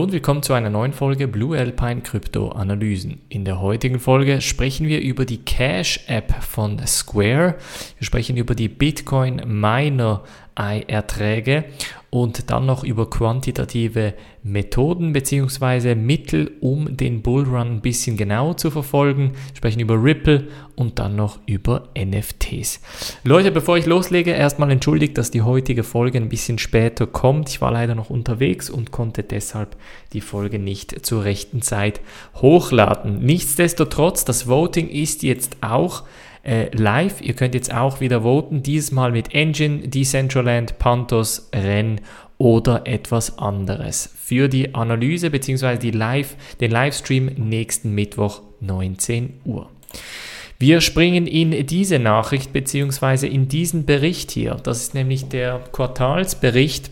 Und willkommen zu einer neuen Folge Blue Alpine Krypto Analysen. In der heutigen Folge sprechen wir über die Cash App von Square. Wir sprechen über die Bitcoin Miner Erträge und dann noch über quantitative Methoden bzw. Mittel, um den Bullrun ein bisschen genauer zu verfolgen. Sprechen über Ripple und dann noch über NFTs. Leute, bevor ich loslege, erstmal entschuldigt, dass die heutige Folge ein bisschen später kommt. Ich war leider noch unterwegs und konnte deshalb die Folge nicht zur rechten Zeit hochladen. Nichtsdestotrotz, das Voting ist jetzt auch äh, live. Ihr könnt jetzt auch wieder voten, dieses Mal mit Engine, Decentraland, Pantos, Ren oder etwas anderes für die Analyse bzw. Live, den Livestream nächsten Mittwoch 19 Uhr. Wir springen in diese Nachricht bzw. in diesen Bericht hier. Das ist nämlich der Quartalsbericht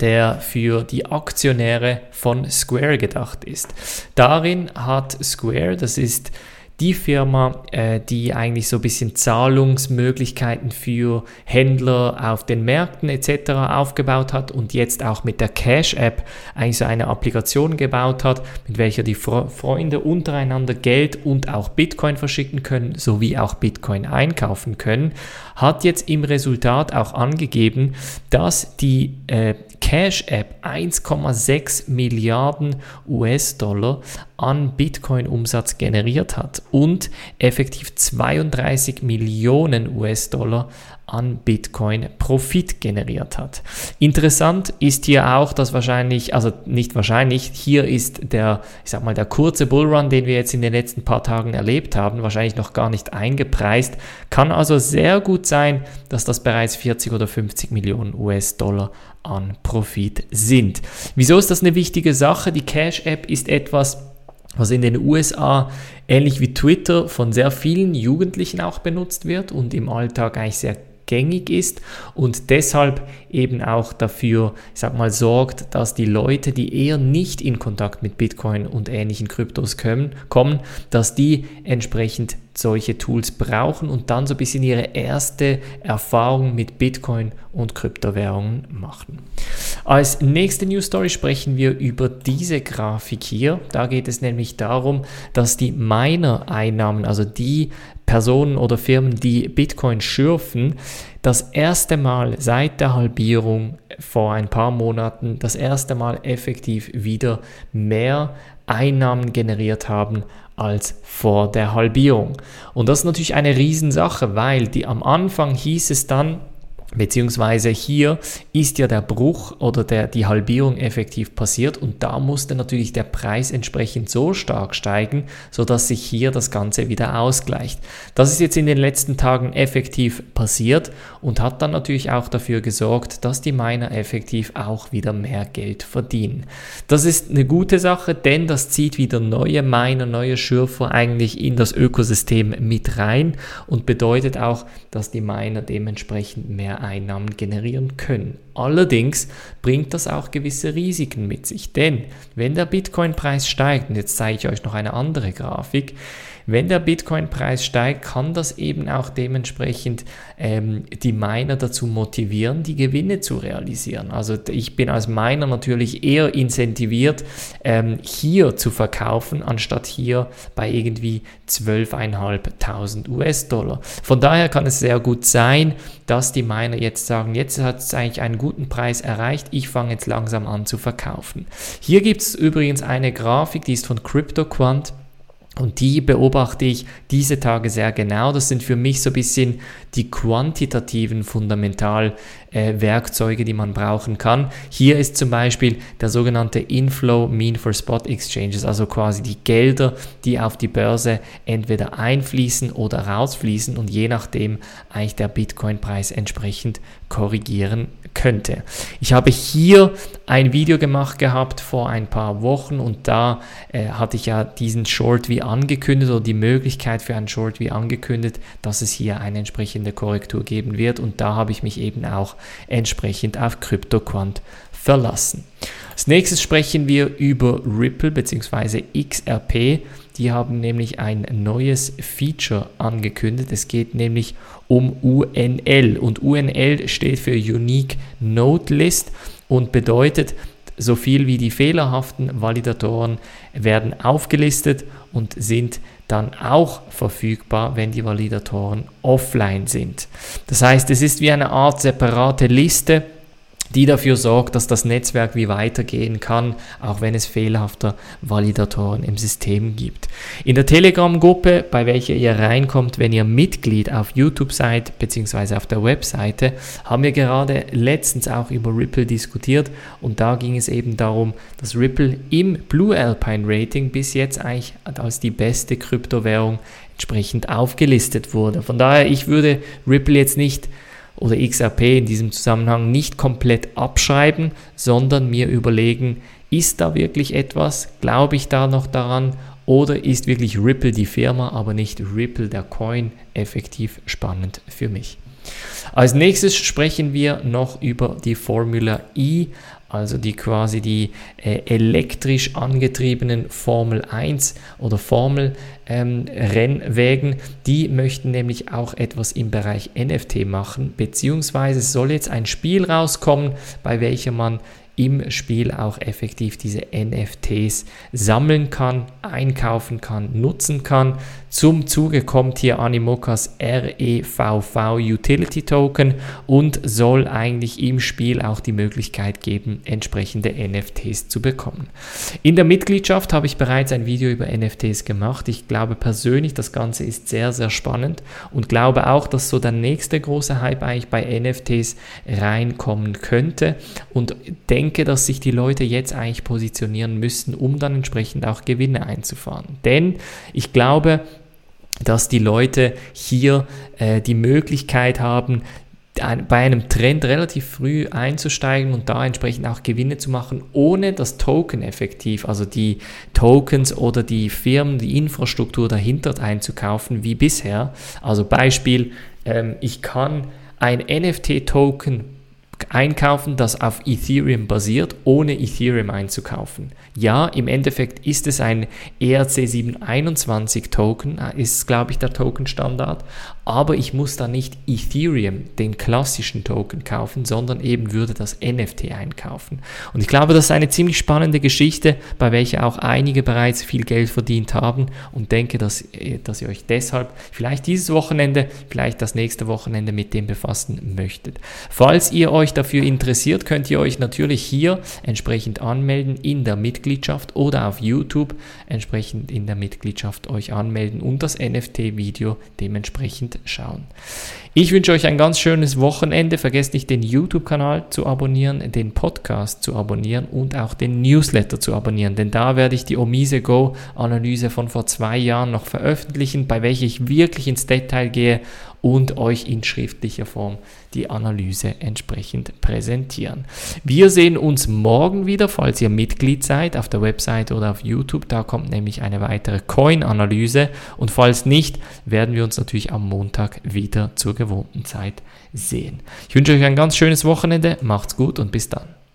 der für die Aktionäre von Square gedacht ist. Darin hat Square, das ist die Firma, äh, die eigentlich so ein bisschen Zahlungsmöglichkeiten für Händler auf den Märkten etc. aufgebaut hat und jetzt auch mit der Cash-App eigentlich so eine Applikation gebaut hat, mit welcher die Fre Freunde untereinander Geld und auch Bitcoin verschicken können, sowie auch Bitcoin einkaufen können, hat jetzt im Resultat auch angegeben, dass die äh, Cash App 1,6 Milliarden US-Dollar an Bitcoin-Umsatz generiert hat und effektiv 32 Millionen US-Dollar an Bitcoin Profit generiert hat. Interessant ist hier auch, dass wahrscheinlich, also nicht wahrscheinlich, hier ist der, ich sag mal, der kurze Bullrun, den wir jetzt in den letzten paar Tagen erlebt haben, wahrscheinlich noch gar nicht eingepreist. Kann also sehr gut sein, dass das bereits 40 oder 50 Millionen US-Dollar an Profit sind. Wieso ist das eine wichtige Sache? Die Cash-App ist etwas, was in den USA ähnlich wie Twitter von sehr vielen Jugendlichen auch benutzt wird und im Alltag eigentlich sehr gängig ist und deshalb eben auch dafür, ich sag mal, sorgt, dass die Leute, die eher nicht in Kontakt mit Bitcoin und ähnlichen Kryptos kommen, kommen dass die entsprechend solche Tools brauchen und dann so ein bisschen ihre erste Erfahrung mit Bitcoin und Kryptowährungen machen. Als nächste News Story sprechen wir über diese Grafik hier. Da geht es nämlich darum, dass die Miner-Einnahmen, also die Personen oder Firmen, die Bitcoin schürfen, das erste Mal seit der Halbierung vor ein paar Monaten, das erste Mal effektiv wieder mehr Einnahmen generiert haben als vor der Halbierung. Und das ist natürlich eine Riesensache, weil die am Anfang hieß es dann, Beziehungsweise hier ist ja der Bruch oder der, die Halbierung effektiv passiert und da musste natürlich der Preis entsprechend so stark steigen, sodass sich hier das Ganze wieder ausgleicht. Das ist jetzt in den letzten Tagen effektiv passiert und hat dann natürlich auch dafür gesorgt, dass die Miner effektiv auch wieder mehr Geld verdienen. Das ist eine gute Sache, denn das zieht wieder neue Miner, neue Schürfer eigentlich in das Ökosystem mit rein und bedeutet auch, dass die Miner dementsprechend mehr Einnahmen generieren können. Allerdings bringt das auch gewisse Risiken mit sich, denn wenn der Bitcoin-Preis steigt, und jetzt zeige ich euch noch eine andere Grafik, wenn der Bitcoin-Preis steigt, kann das eben auch dementsprechend ähm, die Miner dazu motivieren, die Gewinne zu realisieren. Also ich bin als Miner natürlich eher incentiviert, ähm, hier zu verkaufen, anstatt hier bei irgendwie 12.500 US-Dollar. Von daher kann es sehr gut sein, dass die Miner jetzt sagen, jetzt hat es eigentlich einen guten Preis erreicht, ich fange jetzt langsam an zu verkaufen. Hier gibt es übrigens eine Grafik, die ist von CryptoQuant. Und die beobachte ich diese Tage sehr genau. Das sind für mich so ein bisschen die quantitativen Fundamentalwerkzeuge, äh, die man brauchen kann. Hier ist zum Beispiel der sogenannte Inflow Mean for Spot Exchanges, also quasi die Gelder, die auf die Börse entweder einfließen oder rausfließen und je nachdem eigentlich der Bitcoin-Preis entsprechend korrigieren könnte. Ich habe hier ein Video gemacht gehabt vor ein paar Wochen und da äh, hatte ich ja diesen Short wie angekündigt oder die Möglichkeit für einen Short wie angekündigt, dass es hier eine entsprechende Korrektur geben wird und da habe ich mich eben auch entsprechend auf CryptoQuant verlassen. Als nächstes sprechen wir über Ripple bzw. XRP. Die haben nämlich ein neues Feature angekündigt. Es geht nämlich um UNL und UNL steht für Unique Node List und bedeutet, so viel wie die fehlerhaften Validatoren werden aufgelistet und sind dann auch verfügbar, wenn die Validatoren offline sind. Das heißt, es ist wie eine Art separate Liste, die dafür sorgt, dass das Netzwerk wie weitergehen kann, auch wenn es fehlerhafte Validatoren im System gibt. In der Telegram-Gruppe, bei welcher ihr reinkommt, wenn ihr Mitglied auf YouTube seid, beziehungsweise auf der Webseite, haben wir gerade letztens auch über Ripple diskutiert und da ging es eben darum, dass Ripple im Blue Alpine Rating bis jetzt eigentlich als die beste Kryptowährung entsprechend aufgelistet wurde. Von daher, ich würde Ripple jetzt nicht oder XRP in diesem Zusammenhang nicht komplett abschreiben, sondern mir überlegen, ist da wirklich etwas? Glaube ich da noch daran? Oder ist wirklich Ripple die Firma, aber nicht Ripple der Coin effektiv spannend für mich? Als nächstes sprechen wir noch über die Formula E, also die quasi die äh, elektrisch angetriebenen Formel 1 oder Formel ähm, Rennwägen, die möchten nämlich auch etwas im Bereich NFT machen, beziehungsweise soll jetzt ein Spiel rauskommen, bei welchem man im Spiel auch effektiv diese NFTs sammeln kann, einkaufen kann, nutzen kann. Zum Zuge kommt hier Animokas REVV Utility Token und soll eigentlich im Spiel auch die Möglichkeit geben, entsprechende NFTs zu bekommen. In der Mitgliedschaft habe ich bereits ein Video über NFTs gemacht. Ich glaube persönlich, das Ganze ist sehr, sehr spannend und glaube auch, dass so der nächste große Hype eigentlich bei NFTs reinkommen könnte und denke, dass sich die Leute jetzt eigentlich positionieren müssen, um dann entsprechend auch Gewinne einzufahren. Denn ich glaube, dass die Leute hier äh, die Möglichkeit haben, bei einem Trend relativ früh einzusteigen und da entsprechend auch Gewinne zu machen, ohne das Token effektiv, also die Tokens oder die Firmen, die Infrastruktur dahinter einzukaufen, wie bisher. Also Beispiel, ähm, ich kann ein NFT-Token einkaufen, das auf Ethereum basiert, ohne Ethereum einzukaufen. Ja, im Endeffekt ist es ein ERC721 Token, äh, ist glaube ich der Token-Standard, aber ich muss da nicht Ethereum, den klassischen Token kaufen, sondern eben würde das NFT einkaufen. Und ich glaube, das ist eine ziemlich spannende Geschichte, bei welcher auch einige bereits viel Geld verdient haben und denke, dass, äh, dass ihr euch deshalb vielleicht dieses Wochenende, vielleicht das nächste Wochenende mit dem befassen möchtet. Falls ihr euch dafür interessiert, könnt ihr euch natürlich hier entsprechend anmelden in der Mitgliedschaft oder auf YouTube entsprechend in der Mitgliedschaft euch anmelden und das NFT-Video dementsprechend schauen. Ich wünsche euch ein ganz schönes Wochenende. Vergesst nicht den YouTube-Kanal zu abonnieren, den Podcast zu abonnieren und auch den Newsletter zu abonnieren, denn da werde ich die Omise Go Analyse von vor zwei Jahren noch veröffentlichen, bei welcher ich wirklich ins Detail gehe und euch in schriftlicher Form die Analyse entsprechend präsentieren. Wir sehen uns morgen wieder, falls ihr Mitglied seid, auf der Website oder auf YouTube. Da kommt nämlich eine weitere Coin-Analyse und falls nicht, werden wir uns natürlich am Montag wieder zur gewohnten Zeit sehen. Ich wünsche euch ein ganz schönes Wochenende, macht's gut und bis dann.